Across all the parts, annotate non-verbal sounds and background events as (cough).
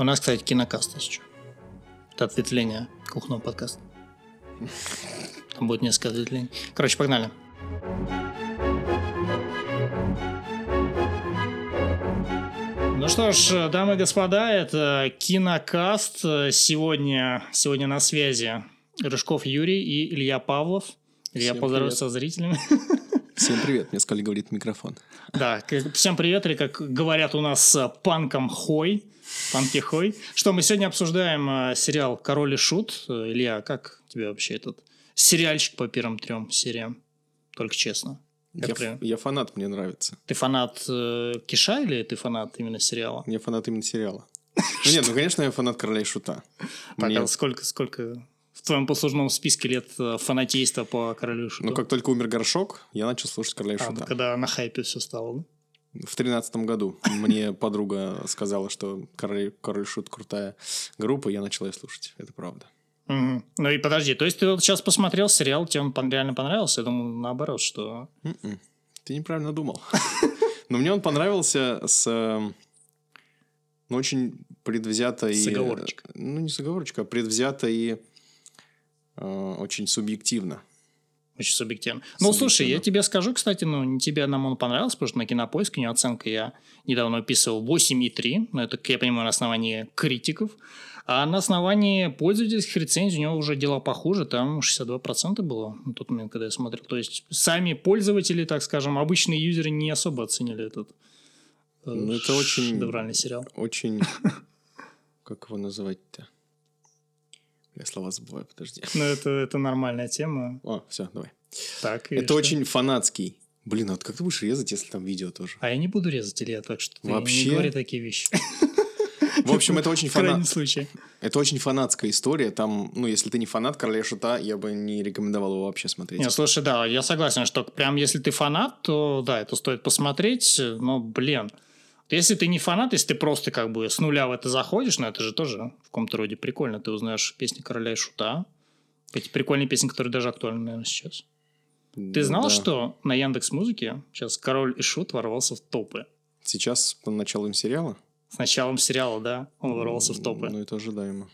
У нас, кстати, кинокаст еще. Это ответвление кухонного подкаста. Там будет несколько ответвлений. Короче, погнали. Ну что ж, дамы и господа, это Кинокаст. Сегодня, сегодня на связи Рыжков Юрий и Илья Павлов. Илья, Всем поздоровайся со зрителями. Всем привет, мне сказали говорит микрофон. Да, всем привет, или как говорят у нас э, панком хой, панки хой. Что, мы сегодня обсуждаем э, сериал «Король и Шут». Э, Илья, как тебе вообще этот сериальчик по первым трем сериям? Только честно. Я, ф- я фанат, мне нравится. Ты фанат э, Киша или ты фанат именно сериала? Я фанат именно сериала. Ну нет, ну конечно, я фанат Короля и Шута. Так, а сколько, сколько в твоем послужном списке лет э, фанатейства по «Королю Шуту»? Ну как только умер Горшок, я начал слушать Короля А, Шута. когда на хайпе все стало, да? В тринадцатом году мне (laughs) подруга сказала, что Король, Король Шут крутая группа, я начал ее слушать. Это правда. Ну и подожди, то есть ты вот сейчас посмотрел сериал, тебе он реально понравился? Я думаю, наоборот, что... М-м. Ты неправильно думал. (laughs) Но мне он понравился с э, ну, очень предвзято и... С оговорочкой. Ну, не с оговорочкой, а предвзято и э, очень субъективно. Очень субъективно. Ну, слушай, я Субъективно. тебе скажу, кстати, ну, не тебе нам он понравился, потому что на кинопоиск у него оценка я недавно описывал 8,3. Ну, это, я понимаю, на основании критиков. А на основании пользовательских рецензий у него уже дела похуже. Там 62% было на тот момент, когда я смотрел. То есть, сами пользователи, так скажем, обычные юзеры не особо оценили этот э, Ну, это очень- шедевральный сериал. Очень... (laughs) Как его называть-то? Я слова забываю, подожди. Ну, это, это нормальная тема. О, все, давай. Так, Это что? очень фанатский. Блин, а вот как ты будешь резать, если там видео тоже? А я не буду резать, Илья, так что Вообще? не говори такие вещи. (laughs) В общем, это очень фанат... случае. Это очень фанатская история. Там, ну, если ты не фанат Короля Шута, я бы не рекомендовал его вообще смотреть. Не, слушай, да, я согласен, что прям если ты фанат, то да, это стоит посмотреть, но, блин, если ты не фанат, если ты просто как бы с нуля в это заходишь, ну это же тоже в каком-то роде прикольно. Ты узнаешь песни Короля и Шута. Эти прикольные песни, которые даже актуальны, наверное, сейчас. Ты знал, Да. что на Яндекс Музыке сейчас Король и Шут ворвался в топы? Сейчас по началу сериала? С началом сериала, да, он ворвался в топы. Ну, это ожидаемо.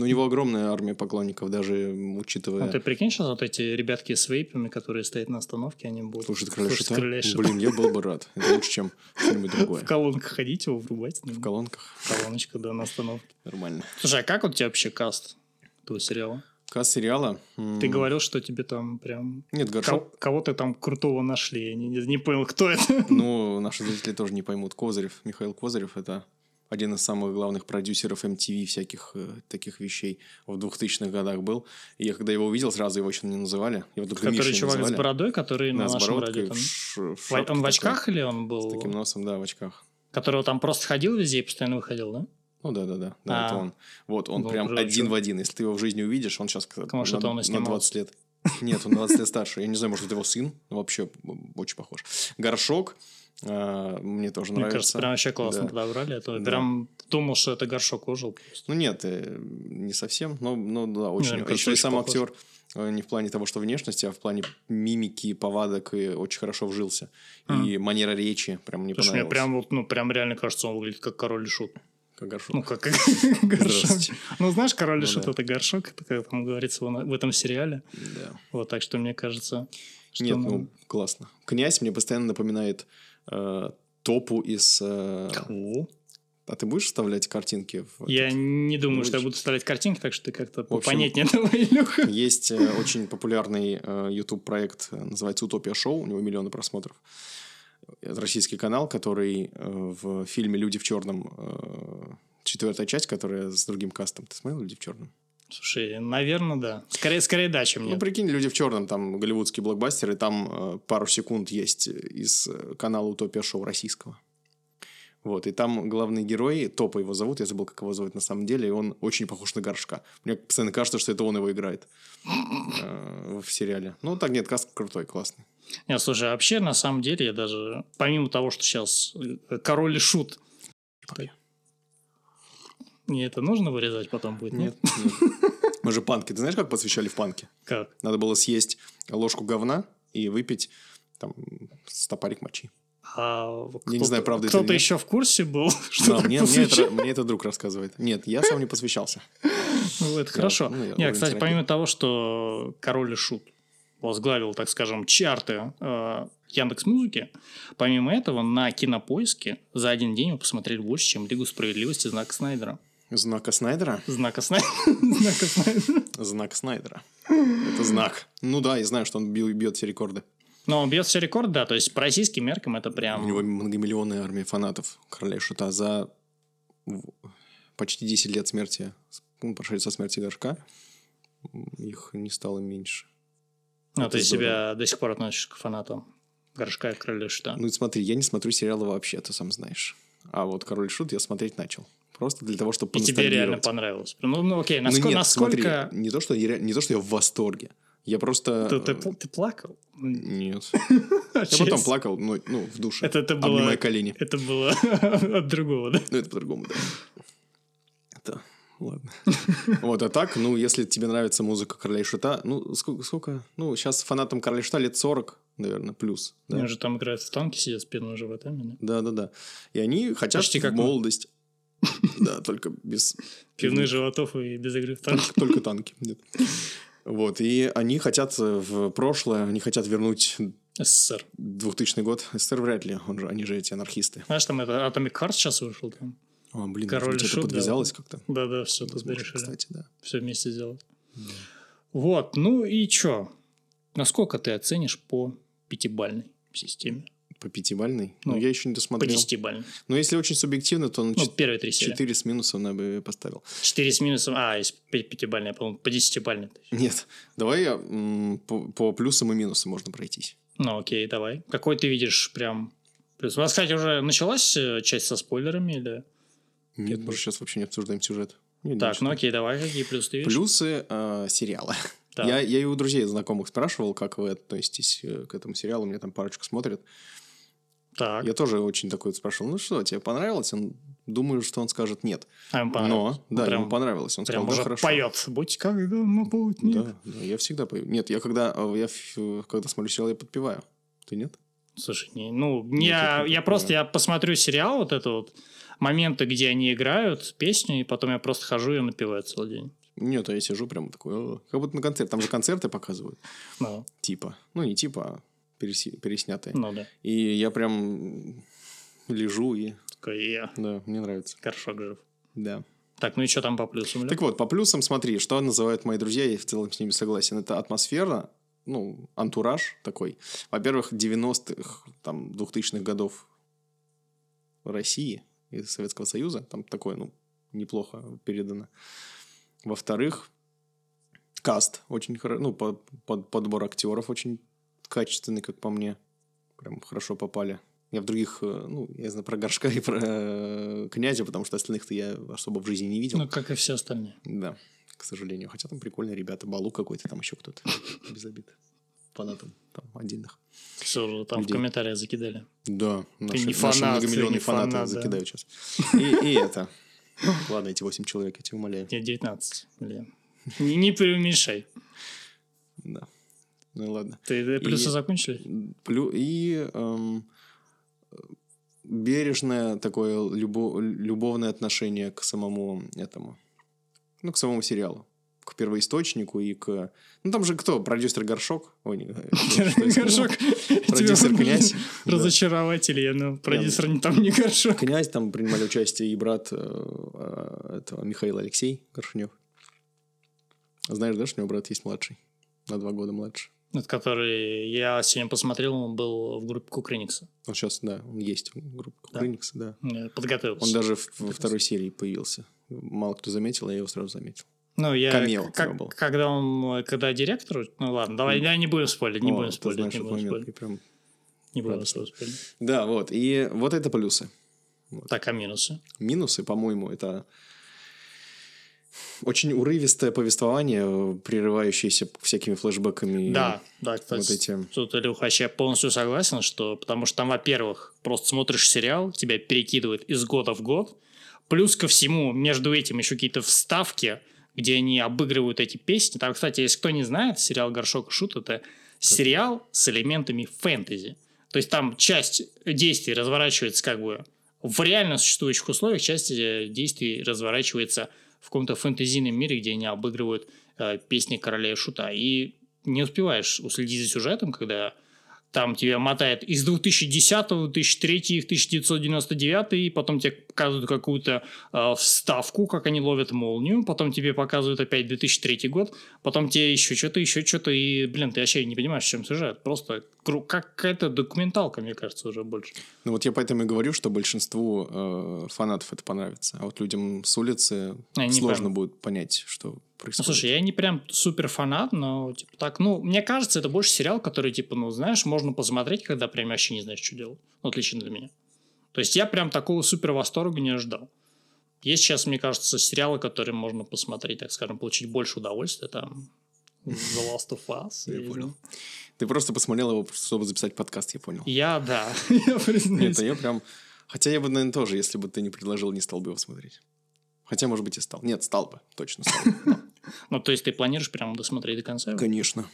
Но у него огромная армия поклонников, даже учитывая... Ну, ты прикинь, сейчас вот эти ребятки с вейпами, которые стоят на остановке, они будут Слушать Короля слушать? Короля. Блин, я был бы рад. Это лучше, чем что-нибудь (laughs) другое. В колонках ходить его врубать. В колонках. Колоночка, да, на остановке. Нормально. Слушай, а как у тебя вообще каст этого сериала? Касс сериала... Ты говорил, что тебе там прям... Нет, Горшок... кого ты там крутого нашли? Я не- не понял, кто это. Ну, наши зрители тоже не поймут. Козырев, Михаил Козырев, это один из самых главных продюсеров MTV всяких э, таких вещей в 2000-х годах был. И я когда его увидел, сразу его еще не называли. Его только Который Мишей чувак с называли. бородой, который Да, на с нашем радио. в там- в В- Он в очках или он С был? таким носом, да, в очках. Которого там просто ходил везде и постоянно выходил, да? Ну да, да, да, да, А. это он. Вот, он прям короче. один в один. Если ты его в жизни увидишь, он сейчас Может, это он и на снимался. 20 лет. Нет, он на 20 лет старше. Я не знаю, может, это его сын. Вообще очень похож. Горшок. А, Мне тоже Мне нравится. кажется, прям вообще классно Да. подобрали. А то Да. Прям думал, что это горшок ожил. Ну нет, э, не совсем, но, но да, очень. мне кажется, Еще и сам похож. актер э, не в плане того, что внешности, а в плане мимики, повадок и очень хорошо вжился. И манера речи прям мне Слушай, мне понравилась. прям, вот, ну, прям реально кажется, он выглядит как король и шут. Как горшок. Ну, как, как (laughs) горшок. Ну, знаешь, король и Ну шут да. это горшок, это как там говорится в этом сериале. Да. Вот, так что мне кажется, что Нет, нам- ну классно. Князь мне постоянно напоминает э, топу из... э, А ты будешь вставлять картинки? В Я не думаю, что я буду вставлять картинки, так что ты как-то общем, понятнее (laughs) давай, Илюха. Есть э, очень популярный э, YouTube проект, э, называется Утопия Шоу, у него миллионы просмотров. Это российский канал, который э, в фильме Люди в черном э, четвертая часть, которая с другим кастом. Ты смотрел Люди в черном? Слушай, наверное, да. Скорее, скорее да, чем Ну, нет. прикинь, Люди в черном, там голливудский блокбастер, и там э, пару секунд есть из э, канала Утопия Шоу российского. Вот, и там главный герой, Топа его зовут, я забыл, как его зовут на самом деле, и он очень похож на Горшка. Мне постоянно кажется, что это он его играет э, в сериале. Ну, так нет, каст крутой, классный. Нет, слушай, а вообще, на самом деле, я даже, помимо того, что сейчас э, король и шут, мне это нужно вырезать потом будет, нет? Мы же панки. Ты знаешь, как посвящали в панке? Как? Надо было съесть ложку говна и выпить там стопарик мочи. А Я не знаю, правда Кто-то еще в курсе был, (laughs) что Да, мне, мне это, мне это друг рассказывает. Нет, я сам не посвящался. Ну, это хорошо. ну, я Нет, кстати, помимо того, что Король и Шут возглавил, так скажем, чарты э, Яндекс Музыки, помимо этого на Кинопоиске за один день мы посмотрели больше, чем Лигу Справедливости Знака Снайдера. Знака Снайдера? Знака Снайдера. (laughs) Знака Снайдера. Знак Снайдера. Это знак. Ну да, я знаю, что он бьет все рекорды. Но он бьет все рекорды, да, то есть по российским меркам это прям... У него многомиллионная армия фанатов Короля Шута за почти 10 лет смерти, ну, прошли со смерти Горшка, их не стало меньше. Это ты здорово. себя до сих пор относишь к фанатам Горшка и Короля Шута. Ну, смотри, я не смотрю сериалы вообще, ты сам знаешь. А вот «Король Шут» я смотреть начал. Просто для того, чтобы И тебе реально понравилось. Ну, ну окей, Ну, насколько... нет, насколько... смотри, не то, что я, не то, что я в восторге. Я просто... Ты, ты ты плакал? Нет. (laughs) Я потом плакал, ну, ну в душе. Это, это было... Обнимая колени. Это было (laughs) от другого, да? Ну, это по-другому, да. Это... Ладно. Вот, а так, ну, если тебе нравится музыка Короля и Шута, ну, сколько, сколько? Ну, сейчас фанатам Короля и Шута лет 40, наверное, плюс. Да, Они же там играют в танки, сидят с пенными животами, да? да, да. да. И они хотят Почти в как мы. (laughs) Да, только без... Пивных животов и без игры в танки. Только, (laughs) танки. Нет. Вот, и они хотят в прошлое, они хотят вернуть СССР. 2000 год. СССР вряд ли, он же, они же эти анархисты. Знаешь, там это Atomic Heart сейчас вышел там. О, блин, Король может это да. подвязалось как-то. Да-да, все тут решили. Кстати, да. Все вместе сделать. Вот, ну и чё? Насколько ты оценишь по пятибальной системе? По пятибальной? Ну, Ну, я еще не По досмотрел. десятибальной. Но если очень субъективно, то на Ну, первые три серии. 4 с минусом я бы поставил. Четыре с минусом. А, пя- пятибальная, по-моему, по десятибальной. Нет, давай я, по, по плюсам и минусам можно пройтись. Ну, окей, давай. Какой ты видишь прям плюс? У вас, кстати, уже началась э, часть со спойлерами или... Нет, мы же сейчас вообще не обсуждаем сюжет. Не, Так, ну обсуждаем. окей, давай, какие плюсы ты видишь? Плюсы э, сериала. Так. Я, я и у друзей знакомых спрашивал, как вы относитесь э, к этому сериалу. Мне там парочку смотрят. Так, Я тоже очень такой спрашивал, ну что, тебе понравилось? Он, думаю, что он скажет нет. а ему понравилось. Но, да, прям, ему понравилось. Он прям сказал, да, уже хорошо. поет. Будь когда на пути. Да, да, я всегда пою. Нет, я когда, э, я, ф- когда смотрю сериал, я подпеваю. Ты нет? Слушай, не, ну, Нет, я, я такое. просто я посмотрю сериал, вот это вот, моменты, где они играют песню, и потом я просто хожу и напеваю целый день. Нет, а я сижу прямо такой, как будто на концерт. Там же концерты показывают. Ну, Типа. Ну, не типа, а переснятые. ну да. И я прям лежу и... Такой я. Да, мне нравится. Горшок жив. Да. Так, ну и что там по плюсам? Так вот, по плюсам смотри, что называют мои друзья, я в целом с ними согласен. Это атмосфера, ну, антураж такой. Во-первых, 90-х, там, 2000-х годов России и Советского Союза. Там такое, ну, неплохо передано. Во-вторых, каст очень хорошо, ну, по- под- подбор актеров очень качественный, как по мне. Прям хорошо попали. Я в других, э, ну, я знаю про Горшка и про э, Князя, потому что остальных-то я особо в жизни не видел. Ну, как и все остальные. Да, к сожалению. Хотя там прикольные ребята. Балу какой-то, там еще кто-то. (laughs) Без обид. Фанатом там отдельных. Все там Людей. в комментариях закидали. Да, наши, не наши фанат, ты многомиллионные не фанаты фанат, да. закидают сейчас. И, и это. Ладно, эти 8 человек, я тебя умоляю. Нет, 19. Блин. Не, не преуменьшай. Да. Ну ладно. Ты плюсы И- закончили? Плю- И эм, бережное такое любо- любовное отношение к самому этому. Ну, к самому сериалу. К первоисточнику и к... Ну, там же кто? Продюсер Горшок? Ой, не, (laughs) сказал? Горшок. Продюсер князь. (laughs) Разочарователь я, ну, продюсер не там не горшок. Князь, там принимали участие и брат э, э, этого Михаил Алексей Горшнев. Знаешь, да, что у него брат есть младший? На два года младше. Вот который я сегодня посмотрел, он был в группе Кукрыникса. Он сейчас, да, он есть в группе Да? Кукрыникса, да. Я Подготовился. Он даже в- во второй серии появился. Мало кто заметил, а я его сразу заметил. Ну, я, камео как- был. когда он, когда директор, ну ладно, давай, я не будем спорить, не О, будем спорить, знаешь не будем момент, спорить, прям- не будем спорить. Да, вот. И вот это плюсы. Так, а минусы? Минусы, по-моему, это очень урывистое повествование, прерывающееся всякими флешбэками. Да, да, кстати, вот эти- тут, Илюха, я полностью согласен, что потому что там, во-первых, просто смотришь сериал, тебя перекидывает из года в год, плюс ко всему между этим еще какие-то вставки, где они обыгрывают эти песни. Там, кстати, если кто не знает, сериал «Горшок и Шут» — это сериал с элементами фэнтези. То есть там часть действий разворачивается как бы в реально существующих условиях, часть э, действий разворачивается в каком-то фэнтезийном мире, где они обыгрывают э, песни короля и шута. И не успеваешь уследить за сюжетом, когда там тебя мотает из 2010, 2003, 1999, и потом тебе показывают какую-то э, вставку, как они ловят молнию, потом тебе показывают опять 2003 год, потом тебе еще что-то, еще что-то, и, блин, ты вообще не понимаешь, в чем сюжет. Просто как какая-то документалка, мне кажется, уже больше. Ну вот я поэтому и говорю, что большинству э, фанатов это понравится, а вот людям с улицы Они сложно прям... будет понять, что происходит. Ну, слушай, я не прям супер фанат, но типа так, ну, мне кажется, это больше сериал, который, типа, ну, знаешь, можно посмотреть, когда прям вообще не знаешь, что делать. Ну, отлично для меня. То есть я прям такого супер восторга не ожидал. Есть сейчас, мне кажется, сериалы, которые можно посмотреть, так скажем, получить больше удовольствия. Там The Last of Us. Я понял. Ты просто посмотрел его, чтобы записать подкаст, я понял. Я, да. (laughs) я признаюсь. Нет, а я прям... Хотя я бы, наверное, тоже, если бы ты не предложил, не стал бы его смотреть. Хотя, может быть, и стал. Нет, стал бы. Точно стал бы. (laughs) Ну, то есть ты планируешь прям досмотреть до конца? Конечно.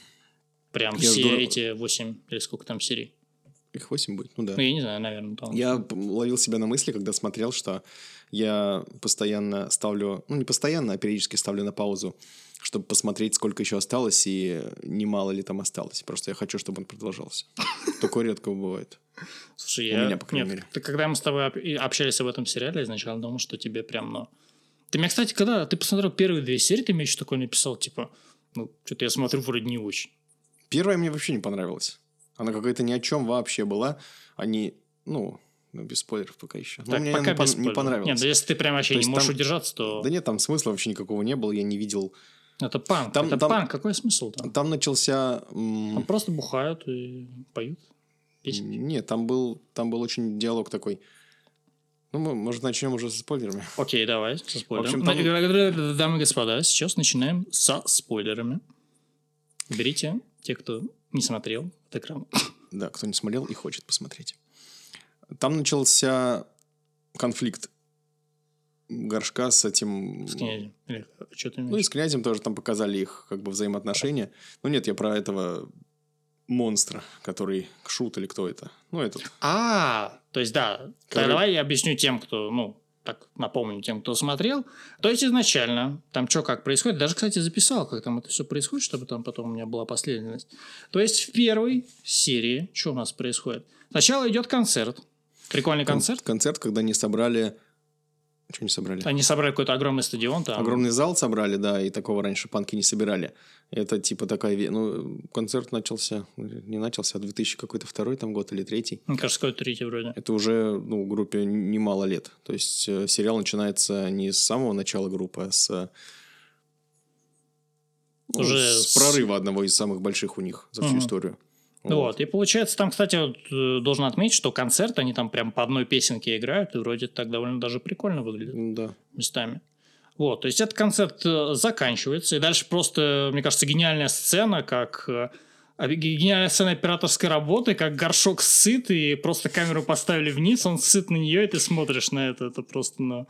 Прям все эти восемь или сколько там серий? Их восемь будет, ну да. Ну, я не знаю, наверное. Там... Я ловил себя на мысли, когда смотрел, что я постоянно ставлю, ну, не постоянно, а периодически ставлю на паузу, чтобы посмотреть, сколько еще осталось и немало ли там осталось. Просто я хочу, чтобы он продолжался. (laughs) Такое редко бывает. Слушай, У я... меня, по крайней мере. Ты, когда мы с тобой общались об этом сериале, изначально думал, что тебе прям, ну... Ты мне, кстати, когда ты посмотрел первые две серии, ты мне еще такое написал, типа, ну, что-то я смотрю вроде не очень. Первая мне вообще не понравилась. Она какая-то ни о чем вообще была. Они, ну, ну, без спойлеров пока еще. Так, мне пока без не понравилось. Нет, да если ты прям вообще то не можешь там... удержаться, то... Да нет, там смысла вообще никакого не было, я не видел... Это панк, там, это там, панк, какой смысл там? Там начался... Там просто бухают и поют песни. Нет, там был, там был очень диалог такой... Ну, мы, может, начнем уже со спойлерами. Окей, давай, со спойлерами. В общем, там... Дамы и господа, сейчас начинаем со спойлерами. Берите те, кто не смотрел от экрана. (coughs) Да, кто не смотрел и хочет посмотреть. Там начался конфликт горшка с этим... С князем? Или что ты Ну, и с князем тоже там показали их как бы взаимоотношения. Ну, нет, я про этого монстра, который шут или кто это. Ну, этот. А, то есть, да. Который... Давай я объясню тем, кто, ну, так напомню тем, кто смотрел. То есть изначально там что как происходит, даже, кстати, записал, как там это все происходит, чтобы там потом у меня была последовательность. То есть в первой серии что у нас происходит? Сначала идет концерт, прикольный концерт. Концерт, когда они собрали что не собрали? Они собрали какой-то огромный стадион там. Огромный зал собрали, да, и такого раньше панки не собирали. Это типа такая... Ну, концерт начался... Не начался, а 2000 какой-то второй там год или третий. Мне кажется, какой-то третий вроде. Это уже, ну, группе немало лет. То есть, э, сериал начинается не с самого начала группы, а с... Ну, уже с прорыва одного из самых больших у них за всю угу. историю. Вот. вот. И получается, там, кстати, вот, э, должен отметить, что концерт, они там прям по одной песенке играют, и вроде так довольно даже прикольно выглядит. Да. Местами. Вот, то есть этот концерт э, заканчивается, и дальше просто, мне кажется, гениальная сцена, как э, гениальная сцена операторской работы, как горшок сыт, и просто камеру поставили вниз, он сыт на нее, и ты смотришь на это, это просто, ну...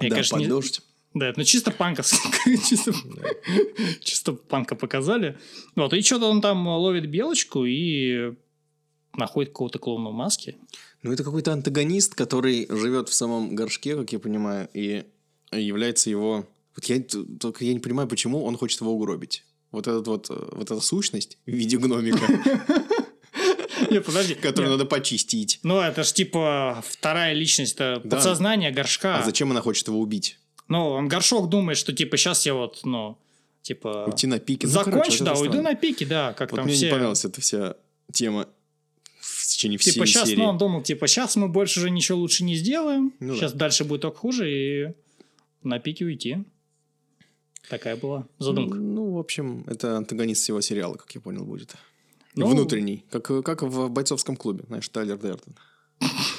Я, да, конечно, под не... дождь. Да, это ну, чисто панка. (laughs) чисто, чисто панка показали. Вот, и что-то он там ловит белочку и находит какого-то клоуна в маске. Ну, это какой-то антагонист, который живет в самом горшке, как я понимаю, и является его... Вот я только я не понимаю, почему он хочет его угробить. Вот, этот вот, вот эта сущность в виде гномика. (laughs) Нет, подожди. Которую надо почистить. Ну, это ж типа вторая личность, это подсознание горшка. А зачем она хочет его убить? Ну, он горшок думает, что типа сейчас я вот, ну, типа... Уйти на пике. Ну, Закончу, да, уйду на пике, да, как там мне все... не понравилась эта вся тема в течение всей Типа сейчас, серии. ну, он думал, типа, сейчас мы больше уже ничего лучше не сделаем, ну, сейчас да. дальше будет только хуже, и на пике уйти. Такая была задумка. Ну, ну, в общем, это антагонист всего сериала, как я понял, будет. Ну, Внутренний. Как, как в бойцовском клубе. Знаешь, Тайлер Дерден.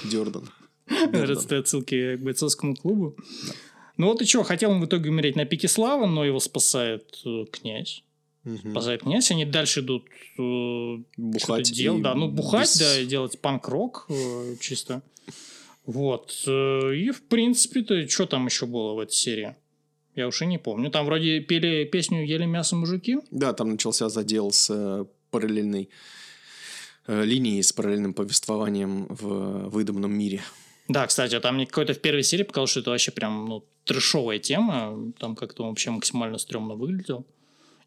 Дерден. Нравятся отсылки к бойцовскому клубу. Да. Ну вот и что, хотел он в итоге умереть на пике славы, но его спасает э, князь. Угу. Спасает князь, они дальше идут э, бухать. Дел, да, ну бухать, без... да, делать панк-рок э, чисто. Вот. Э, и в принципе-то, что там еще было в этой серии? Я уже не помню. Там вроде пели песню «Ели мясо мужики». Да, там начался задел с э, параллельной э, линии с параллельным повествованием в выдуманном мире. Да, кстати, там мне какой-то в первой серии показалось, что это вообще прям ну, трешовая тема. Там как-то вообще максимально стрёмно выглядел.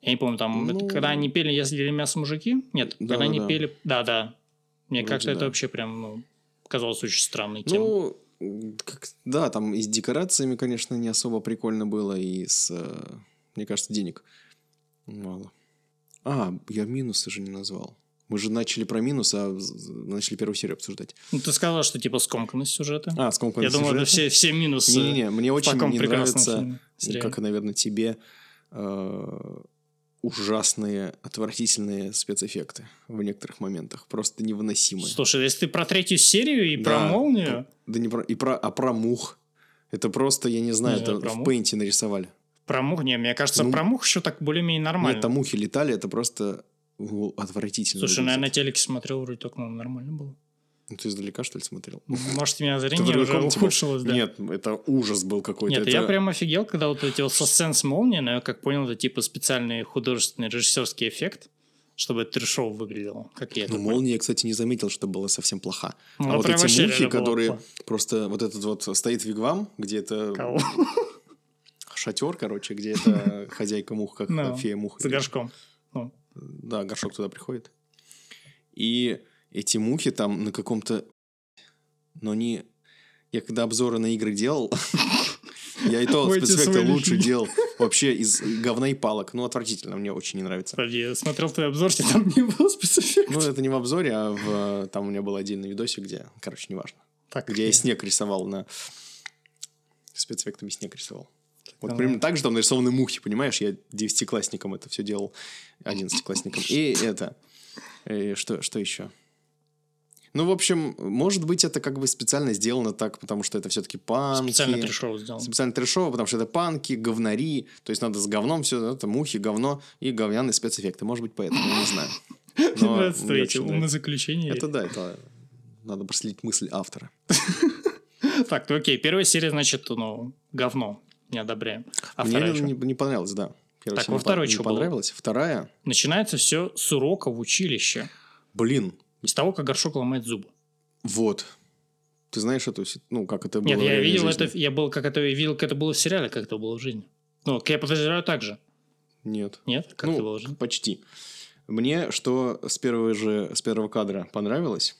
Я не помню, там, Ну- это когда они пели «Я съели мясо мужики»? Нет, Да, когда да, они да. пели... Да-да. Мне Вроде как-то это да. вообще прям, ну, казалось очень странной темой. Ну, как- да, там и с декорациями, конечно, не особо прикольно было, и с, э, мне кажется, денег мало. А, я минусы же не назвал. Мы же начали про минусы, а начали первую серию обсуждать. Ну, ты сказал, что типа скомканность сюжета. А, скомканный Я думаю, это сюжет. все, все минусы Не-не-не, мне очень не нравится, фильме, как, наверное, тебе, э, ужасные, отвратительные спецэффекты в некоторых моментах. Просто невыносимые. Слушай, если ты про третью серию и про Да. молнию, Да не про... И про... А про мух. Это просто, я не знаю, Не это про в мух. пейнте нарисовали. про мух, не, мне кажется, Ну, про мух еще так более-менее нормально. Нет, там мухи летали, это просто ну, отвратительно. Слушай, выглядит. наверное, на телеке смотрел, вроде так ну, нормально было. Ну, ты издалека, что ли, смотрел? Может, у меня зрение уже ухудшилось, да. Нет, это ужас был какой-то. Нет, это... я прям офигел, когда вот эти вот со сцен с молнией, но я как понял, это типа специальный художественный режиссерский эффект, чтобы это трешово выглядело, как я это Ну, молния, я, кстати, не заметил, что была совсем плоха. Ну, а вот эти мухи, которые плохо. просто вот этот вот стоит вигвам, где это Кого? (laughs) шатер, короче, где это (laughs) хозяйка мух, как Ну, фея мух. С горшком. Ну, Да, горшок туда приходит. И эти мухи там на каком-то... Но они... Я когда обзоры на игры делал, (laughs) я и то спецэффекты лучше делал вообще из говна и палок. Ну, отвратительно, мне очень не нравится. подожди, я смотрел твой обзор, тебе там (laughs) не было спецэффектов. Ну, это не в обзоре, а в... там у меня был отдельный видосик, где, короче, неважно. Так, Где я снег рисовал на... Спецэффектами снег рисовал. Вот примерно так же там нарисованы мухи, понимаешь? Я девятиклассником это все делал, одиннадцатиклассником. И это... э, что, что еще? Ну, в общем, может быть, это как бы специально сделано так, потому что это все-таки панки. Специально трешово сделал. Специально трешово, потому что это панки, говнари. То есть надо с говном все, это мухи, говно и говняные спецэффекты. Может быть, поэтому, я не знаю. (laughs) Но нравится. умозаключения. Это да, это надо проследить мысль автора. (laughs) Так, ну окей, первая серия, значит, ну, говно. Не одобряем. А Мне вторая не, понравилось, да. Первая Так, во второй не что было? понравилась. Вторая, Начинается все с урока в училище. блин, Из того, как горшок ломает зубы. вот. Ты знаешь эту, ну, как это было Нет, я видел жизни? это, я был, как это видел, как это было в сериале, как это было в жизни. Ну, я подозреваю так же. Нет. Нет? Как ну, это было в жизни? почти. Мне что с первого же, с первого кадра понравилось,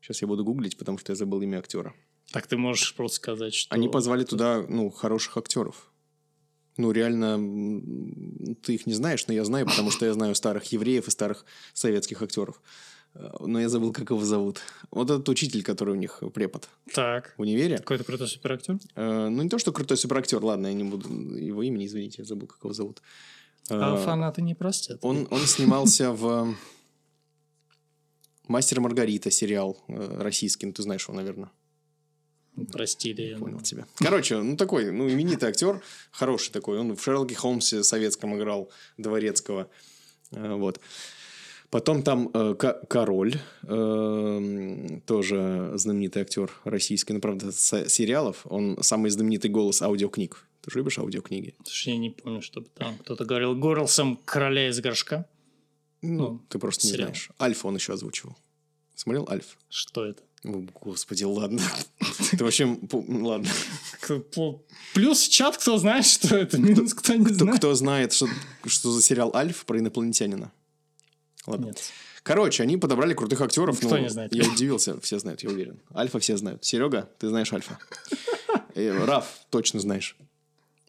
сейчас я буду гуглить, потому что я забыл имя актера. Так ты можешь просто сказать, что... Они позвали туда, ну, хороших актеров. Ну, реально, ты их не знаешь, но я знаю, потому что я знаю старых евреев и старых советских актеров. Э, Но я забыл, как его зовут. Вот этот учитель, который у них препод Так. в универе. Какой-то крутой суперактер? Э, Ну, не то, что крутой суперактер, ладно, я не буду его имени, извините, я забыл, как его зовут. А Э, фанаты не простят. Он, он снимался в «Мастер и Маргарита» сериал э, российский, ну, ты знаешь его, наверное. Простили. я Понял тебя. Короче, ну такой, ну именитый актер, хороший такой. Он в Шерлоке Холмсе советском играл Дворецкого. Э, Вот. Потом там э, Король, э, тоже знаменитый актер российский, ну, правда, с сериалов. Он самый знаменитый голос аудиокниг. Ты же любишь аудиокниги? Слушай, я не помню, чтобы там кто-то говорил голосом короля из горшка. Ну, Ну, ты просто не сериал. знаешь. Альфа он еще озвучивал. Смотрел Альф? Что это? О, господи, ладно. (laughs) Ты вообще... Ладно. Плюс чат, кто знает, что это, минус кто не знает. кто знает, что за сериал Альф про инопланетянина? Ладно. Нет. Короче, они подобрали крутых актеров. Кто ну, не знает? Я удивился, все знают, я уверен. Альфа все знают. Серега, ты знаешь Альфа. (laughs) Э, Раф, точно знаешь.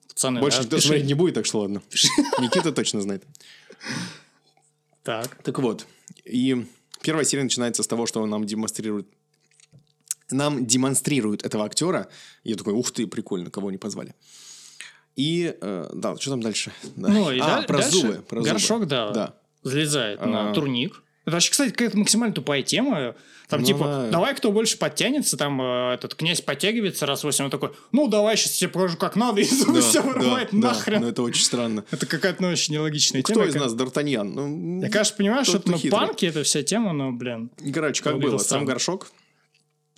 Пацаны, Больше да, никто смотреть не будет, так что ладно. (laughs) Никита точно знает. Так. Так вот, и первая серия начинается с того, что он нам демонстрирует нам демонстрируют этого актера. Я такой, ух ты, прикольно, кого не позвали. И, э, да, что там дальше? Да. Ну, и а, даль- про дальше зубы. Про зубы. горшок, да, Да. Залезает на А. турник. Это вообще, кстати, какая-то максимально тупая тема. Там Ну типа, да. давай кто больше подтянется, там э, этот князь подтягивается раз в восемь, он такой, ну давай сейчас тебе покажу, как надо, и Да, (laughs) все да, вырывает да, нахрен. но это очень странно. Это какая-то ну, очень нелогичная Кто тема. из Как- нас Д'Артаньян? Ну, Я, конечно, понимаю, что это кто ну, панки, это вся тема, но, блин, Короче, как было, сам горшок.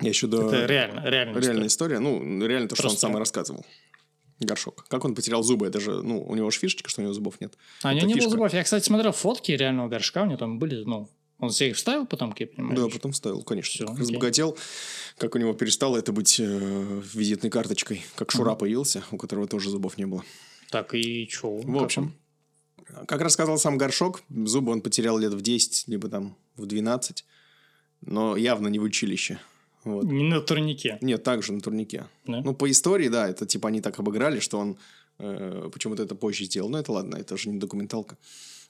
Я еще до... это реально, реально. Реальная история. Ну, реально то, что он Просто- сам и рассказывал. Горшок. Как он потерял зубы? Это же, ну, у него же фишечка, что у него зубов нет. А у него не было зубов. Я, кстати, смотрел фотки реального горшка, у него там были, ну, Он себе их вставил потом, как я понимаю? Да, потом ставил, конечно. Всё, как разбогател, как у него перестало это быть э, визитной карточкой. Как Шура появился, у которого тоже зубов не было. Так, и чё? В общем, как рассказал сам Горшок, зубы он потерял лет в 10, либо там в 12, но явно не в училище. Вот. Не на турнике. Нет, также на турнике. Да? Ну, по истории, да, это типа они так обыграли, что он э, почему-то это позже сделал. Но это ладно, это же не документалка.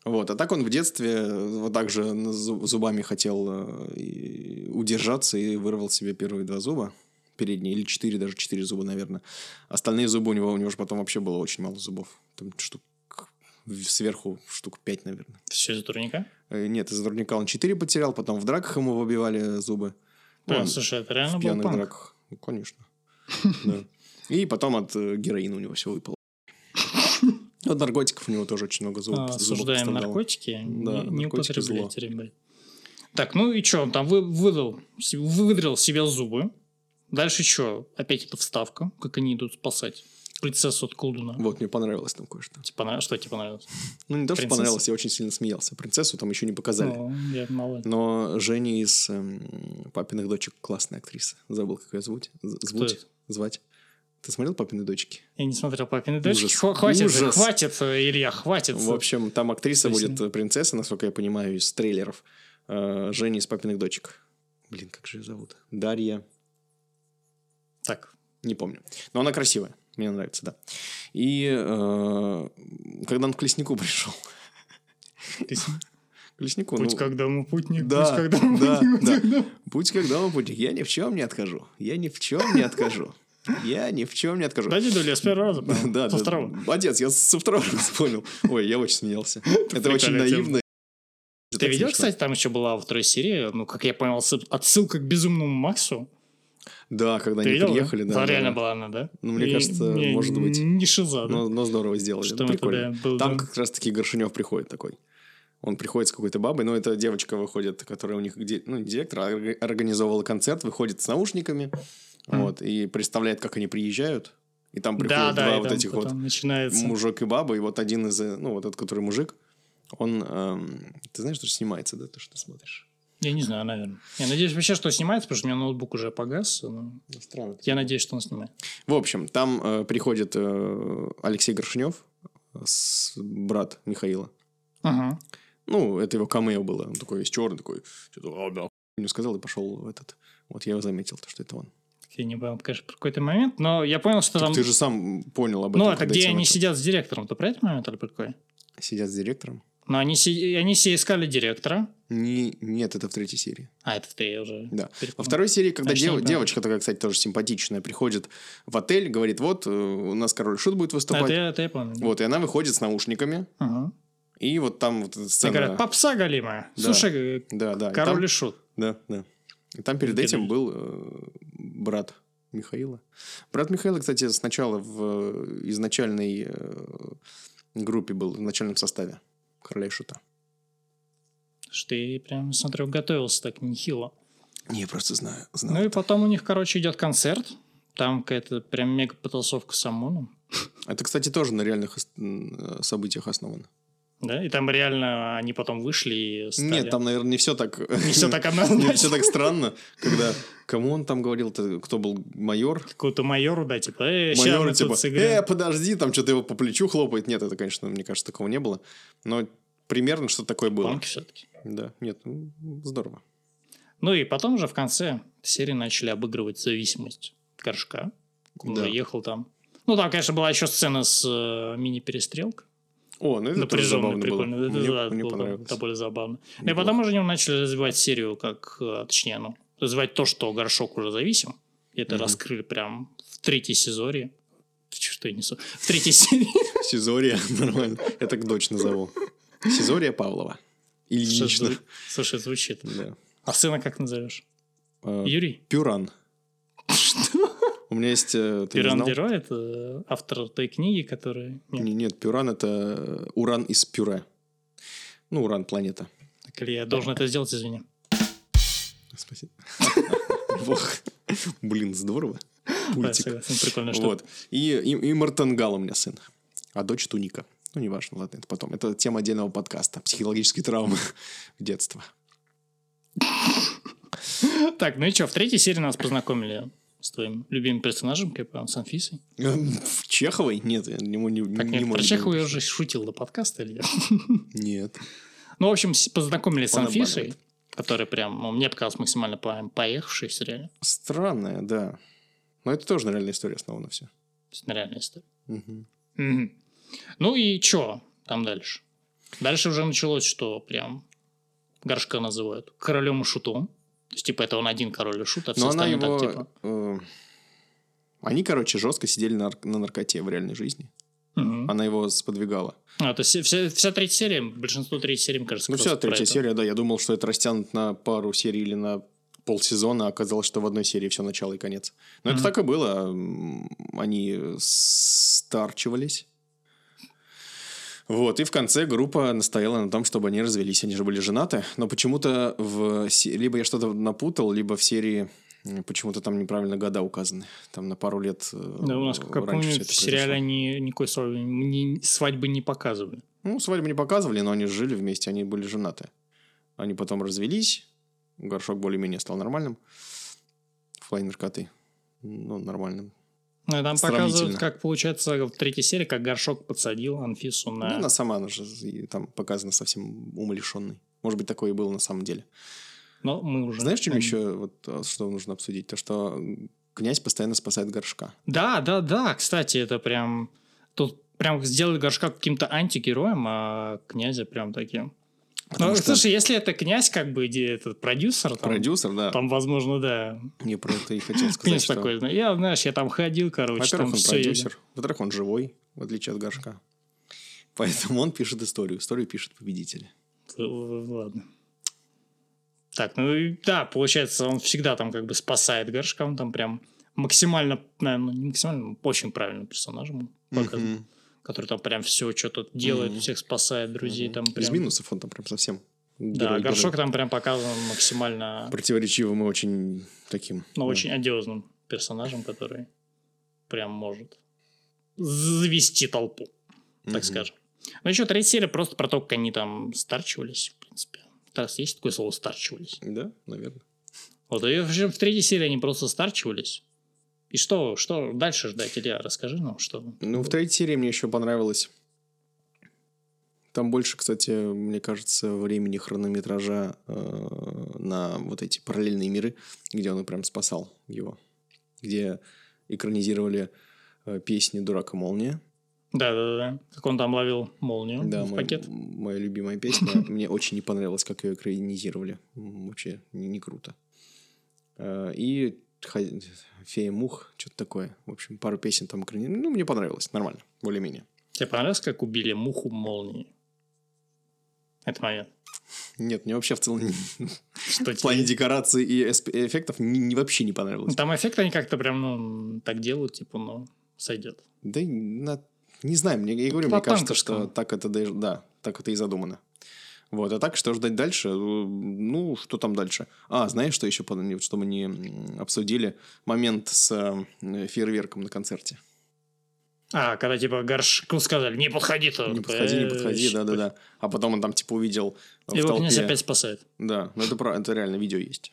Вот. А так он в детстве э, вот так же зубами хотел э, удержаться и вырвал себе первые два зуба. Передние, или четыре, даже четыре зуба, наверное. Остальные зубы у него, у него же потом вообще было очень мало зубов. Там штук сверху штук пять, наверное. Все из-за турника? Э, Нет, из-за турника он четыре потерял, потом в драках ему выбивали зубы. Да, Он- слушай, это реально в был пьяных панк. драках. Ну, конечно. Да. И потом от э, героина у него все выпало. От наркотиков у него тоже очень много зуб, А, зубов Осуждаем наркотики. Да, не, не употребляйте, ребят. Так, ну и что, он там вы, выдал, се- выдрал себе зубы. Дальше что? Опять эта вставка, как они идут спасать принцессу от колдуна. Вот, мне понравилось там кое-что. Понрав- Что тебе понравилось? Ну, не то, что понравилось, я очень сильно смеялся. Принцессу там еще не показали. Ну, я мало. Но Женя из эм, «Папиных дочек» классная актриса. Забыл, как ее звуть. Звать. Ты смотрел «Папины дочки»? Я не смотрел «Папины дочки». Ужас. Хва- Хватит, Ужас. хватит, Илья, хватит. В общем, там актриса есть, будет э, принцесса, насколько я понимаю, из трейлеров. Э, Женя из «Папиных дочек». Блин, как же ее зовут? Дарья. Так, Не помню. Но она красивая. Мне нравится, да. И э, когда он к леснику пришел. (laughs) К леснику, путь ну, как домой путник, да, путь как домой да, путник, да. домой- (laughs) Путь как дома путник. Я ни в чем не откажу. Я ни в чем не откажу. Я ни в чем не откажу. Да, дедуля, с первого раза, Да, со да. второго. Молодец, я со второго раза понял. Ой, я очень смеялся. (laughs) Это очень наивно. Ты видел, кстати, там еще была во второй серии, ну, как я понял, отсылка к безумному Максу. Да, когда Ты они видел, приехали, да. Да, да, реально да. была она, да? Ну, мне И кажется, не- может быть. Не шиза, да? Но, но здорово сделали. Что мы прикольно. был, Там да. как раз-таки Горшинев приходит такой. Он приходит с какой-то бабой, но это девочка выходит, которая у них, где, ну, не директор, а орг- организовывала концерт, выходит с наушниками, вот, и представляет, как они приезжают. И там да, приходят да, два и вот этих вот начинается. мужик и баба, и вот один из, э, ну, вот этот, который мужик, он, эм, ты знаешь, что снимается, да, то, что ты смотришь? Я не знаю, наверное. Я надеюсь вообще, что снимается, потому что у меня ноутбук уже погас. но Странно. Я надеюсь, что он снимает. В общем, там э, приходит э, Алексей Горшинев, с брат Михаила. Ага. Ну, это его камео было. Он такой весь черный, такой, что-то, а, да, не сказал и пошел в этот. Вот я его заметил, то, что это он. Я не понял, конечно, про какой-то момент, но я понял, что там... Ты же сам понял об этом. Ну, это когда где они начал. сидят с директором, то про этот момент или про какой? Сидят с директором? Но они, они все искали директора. Не, нет, это в третьей серии. А, это ты уже... Да. Во второй серии, когда Значит, дев- девочка такая, кстати, тоже симпатичная, приходит в отель, говорит, вот, э, у нас король шут будет выступать. это, это я помню. Вот, и она выходит с наушниками, Ага. и вот там вот эта И сцена... говорят, попса галимая. Да. Слушай, Да, да. и король там- и шут. Да, да. И там перед Кидали. этим был э, брат Михаила. Брат Михаила, кстати, сначала в э, изначальной э, группе был, в начальном составе Короля и Шута. Что ты прям, смотрю, готовился так нехило. Не, я просто знаю. знал. Ну и потом у них, короче, идет концерт. Там какая-то прям мега потасовка с ОМОНом. Это, кстати, тоже на реальных э, событиях основано. Да, и там реально они потом вышли и стали... Нет, там, наверное, не все так... Не все так (laughs) Не все так странно, когда... Кому он там говорил? -то? Кто был майор? Какому-то майору, да, типа, э, ща Майор, мы тут типа, э, подожди, там что-то его по плечу хлопает. Нет, это, конечно, мне кажется, такого не было. Но примерно что такое было. Панк все-таки. Да, нет, ну, здорово. Ну и потом уже в конце серии начали обыгрывать зависимость горшка. Он Да. ехал там. Ну, там, конечно, была еще сцена с э, мини-перестрелкой. О, ну это Напряженно, прикольно. было. Это, Мне, да, мне было понравилось. довольно забавно. Ну и потом уже они начали развивать серию, как, э, точнее, ну, развивать то, что горшок уже зависим. И это Мгм. раскрыли прям в третьей сезоре. Что я несу? В третьей серии. Сизория, (laughs) нормально. Я так дочь назову. Сизория Павлова. Ильинична. Слушай, Слушай, звучит. Да. А сына как назовешь? А, Юрий? Пюран. (laughs) У меня есть... э, Ты знал? Деро – это автор той книги, которая... Нет, Не- Нет, Пюран это э, уран из пюре. Ну, уран планета. так или я должен это сделать, извини. Спасибо. (laughs) Блин, здорово. Пультик. прикольно, что Вот. И, и, и Мартангал у меня сын. А дочь Туника. Ну, неважно, ладно, это потом. Это тема отдельного подкаста. Психологические травмы (laughs) детства. Так, ну и что, в третьей серии нас познакомили с твоим любимым персонажем, понял, с Анфисой. (laughs) В Чеховой? Нет, я не, не, Так, не нет, про Чехову я уже шутил до подкаста, Илья. (laughs) Нет. Ну, в общем, познакомились с Анфисой, которая прям, ну, мне показалось максимально по- поехавшей в сериале. Странная, да. Но это тоже на реальной истории основано все. На реальная история. Мгм. Ну и чё там дальше? Дальше уже началось, что прям Горшка называют королем и шутом. То есть, типа, это он один король и шут, а все Но остальные его... так, типа... э, Они, короче, жестко сидели на, на наркоте в реальной жизни. мгм. Она его сподвигала. А, то есть, вся, вся третья серия, большинство третьей серии, мне кажется, Ну, вся третья это. серия, да. Я думал, что это растянут на пару серий или на полсезона, а оказалось, что в одной серии все начало и конец. Но это Мгм. так и было. Они старчивались. Вот, и в конце группа настояла на том, чтобы они развелись. Они же были женаты. Но почему-то в... Либо я что-то напутал, либо в серии почему-то там неправильно года указаны. Там на пару лет э, Да, у нас, как я помню, в сериале они никакой свадьбы, ни- свадьбы не показывали. Ну, свадьбу не показывали, но они жили вместе, они были женаты. Они потом развелись, горшок более-менее стал нормальным. Плане наркоты. Ну, нормальным. Ну, там показывают, как получается в третьей серии, как Горшок подсадил Анфису на... Ну, она сама, она же там показана совсем умалишенной. Может быть, такое и было на самом деле. Но мы уже... Знаешь, чем еще, вот, а, что нужно обсудить? То, что князь постоянно спасает горшка. Да, да, да, кстати, это прям... Тут прям сделали Горшка каким-то антигероем, а князя прям таким. Потому Ну, что слушай, если это князь, как бы, где этот продюсер, там, продюсер, да, там, возможно, да. мне про это и хотел сказать, Князь что... такой, я, знаешь, я там ходил, короче, Во-первых, он продюсер. Во-вторых, он живой, в отличие от горшка. Поэтому он пишет историю. Историю пишет победители. Ладно. Так, ну и да, получается, он всегда там как бы спасает горшка, он там прям максимально, наверное, не максимально, очень правильным персонажем показан, Мгм. Который там прям все что-то делает, Мгм. всех спасает, друзей там Из прям. минусов он там прям совсем Да, герой- горшок герой. там прям показан максимально, противоречивым и очень таким. ну, да. очень одиозным персонажем, который прям может завести толпу, так Мгм. скажем. Ну, еще третья серия просто про то, как они там старчивались, в принципе. Раз есть такое слово «старчивались». Да, наверное. Вот, и в в третьей серии они просто старчивались. И что, что дальше ждать, Илья? Расскажи нам, что... Ну, в третьей серии мне еще понравилось. Там больше, кстати, мне кажется, времени хронометража э, на вот эти параллельные миры, где он и прям спасал его. Где экранизировали э, песни «Дурака молния». Да-да-да. Как он там ловил молнию Да, в мой- пакет. моя любимая песня. (laughs) Мне очень не понравилось, как ее экранизировали. Вообще не, не круто. Э, И Фея Мух, что-то такое. В общем, пару песен там экранизировали. Ну, мне понравилось. Нормально. Более-менее. Тебе понравилось, как убили муху молнией? Это момент. Нет, мне вообще в целом не- Что в плане декораций и эффектов ни- ни- вообще не понравилось. Там эффекты они как-то прям, ну, так делают, типа, ну, сойдет. Да на- не знаю, мне, я говорю, По мне кажется, что так это, даже- да, так это и задумано. Вот, а так, что ждать дальше? Ну, что там дальше? А, знаешь, что еще, что мы не обсудили? Момент с э, фейерверком на концерте. А, когда, типа, горшку сказали, не подходи то Не подходи, не подходи, да-да-да. А потом он там, типа, увидел Его князь опять спасает. Да, ну это, это реально видео есть.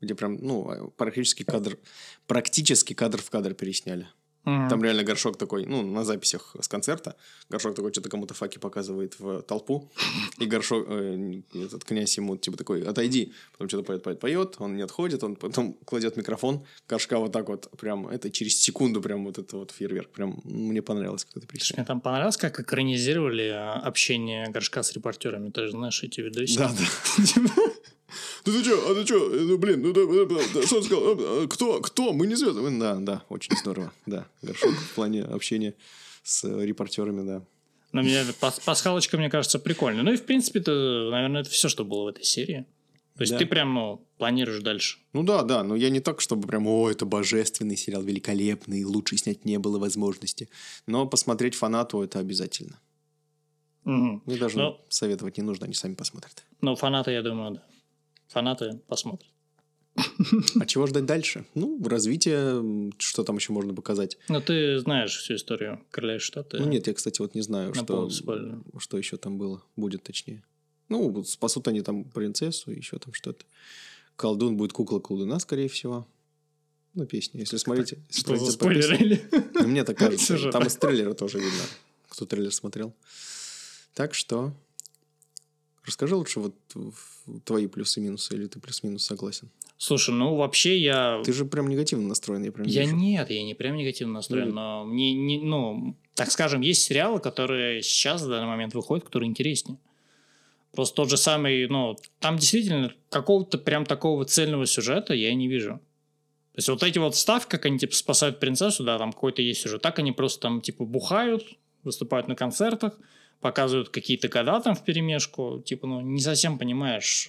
Где прям, ну, практически кадр, практически кадр в кадр пересняли. Мгм. Там реально горшок такой, ну, на записях с концерта, горшок такой что-то кому-то факи показывает в толпу, и горшок, э, этот князь ему типа такой, отойди, потом что-то поет, поет, поет, он не отходит, он потом кладет микрофон, горшка вот так вот, прям, это через секунду прям вот это вот фейерверк, прям мне понравилось, как это причем. Мне там понравилось, как экранизировали а, общение горшка с репортерами. Ты же знаешь эти видосы. Да, да. (laughs) Ну ты что, а ты что, ну блин, ну да, да, да, да, что он сказал, А, кто, кто, мы не звезды. Да, да, очень здорово, да, горшок в плане общения с э, репортерами, да. Но мне пас- пасхалочка, мне кажется, прикольная. Ну и, в принципе, это, наверное, это все, что было в этой серии. То есть Да. ты прям, ну, планируешь дальше. Ну да, да, но я не так, чтобы прям, о, это божественный сериал, великолепный, лучше снять не было возможности. Но посмотреть фанату это обязательно. Мгм. Мне даже Ну. советовать не нужно, они сами посмотрят. Но фанаты, я думаю, да. Фанаты посмотрят. А чего ждать дальше? Ну, развитие, что там еще можно показать. Но ты знаешь всю историю Короля и Штата. Ну нет, я, кстати, вот не знаю, на что, что еще там было, будет точнее. Ну, спасут они там принцессу, еще там что-то. Колдун будет кукла колдуна, скорее всего. Ну, песня. Если смотрите... Что за спойлеры? Ну, Мне так кажется. Там из трейлера тоже видно, кто трейлер смотрел. Так что... Расскажи лучше вот твои плюсы-минусы, или ты плюс-минус согласен? Слушай, ну вообще я... Ты же прям негативно настроен, я прям Я вижу. нет, я не прям негативно настроен, Ну, но мне, не, ну, так скажем, есть сериалы, которые сейчас в данный момент выходят, которые интереснее. Просто тот же самый, ну, там действительно какого-то прям такого цельного сюжета я не вижу. То есть вот эти вот ставки, как они типа спасают принцессу, да, там какой-то есть сюжет, так они просто там типа бухают, выступают на концертах, показывают какие-то года там в перемешку, типа, ну, не совсем понимаешь,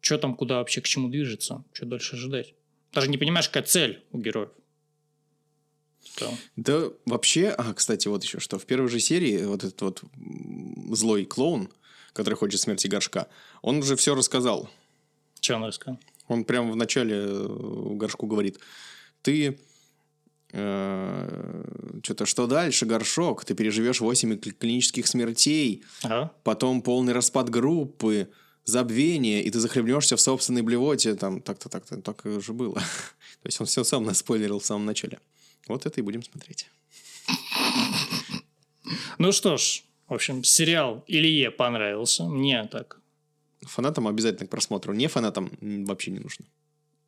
что там, куда вообще, к чему движется, что дальше ожидать. Даже не понимаешь, какая цель у героев. Что? Да, вообще, а, кстати, вот еще что. В первой же серии вот этот вот злой клоун, который хочет смерти горшка, он уже все рассказал. Че он рассказал? Он прямо в начале э, горшку говорит, ты что-то, что дальше, горшок? Ты переживешь 8 кли- клинических смертей, Ага. потом полный распад группы, забвение, и ты захлебнешься в собственной блевоте. Там так-то, так-то, так и же было. (laughs) То есть он все сам наспойлерил в самом начале. Вот это и будем смотреть. Ну что ж, в общем, сериал Илье понравился. Мне так. Фанатам обязательно к просмотру. Не фанатам вообще не нужно.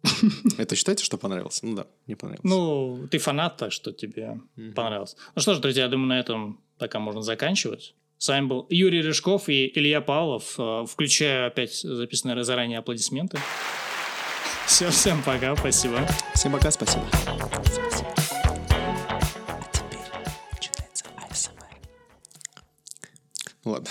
(laughs) Это считается, что понравился? Ну да, мне понравился. Ну, ты фанат, так что тебе Мгм. понравилось. Ну что ж, друзья, я думаю, на этом пока можно заканчивать. С вами был Юрий Рыжков и Илья Павлов. Э, Включаю опять записанные заранее аплодисменты. Все, всем пока, спасибо. Всем пока, спасибо. Ну ладно.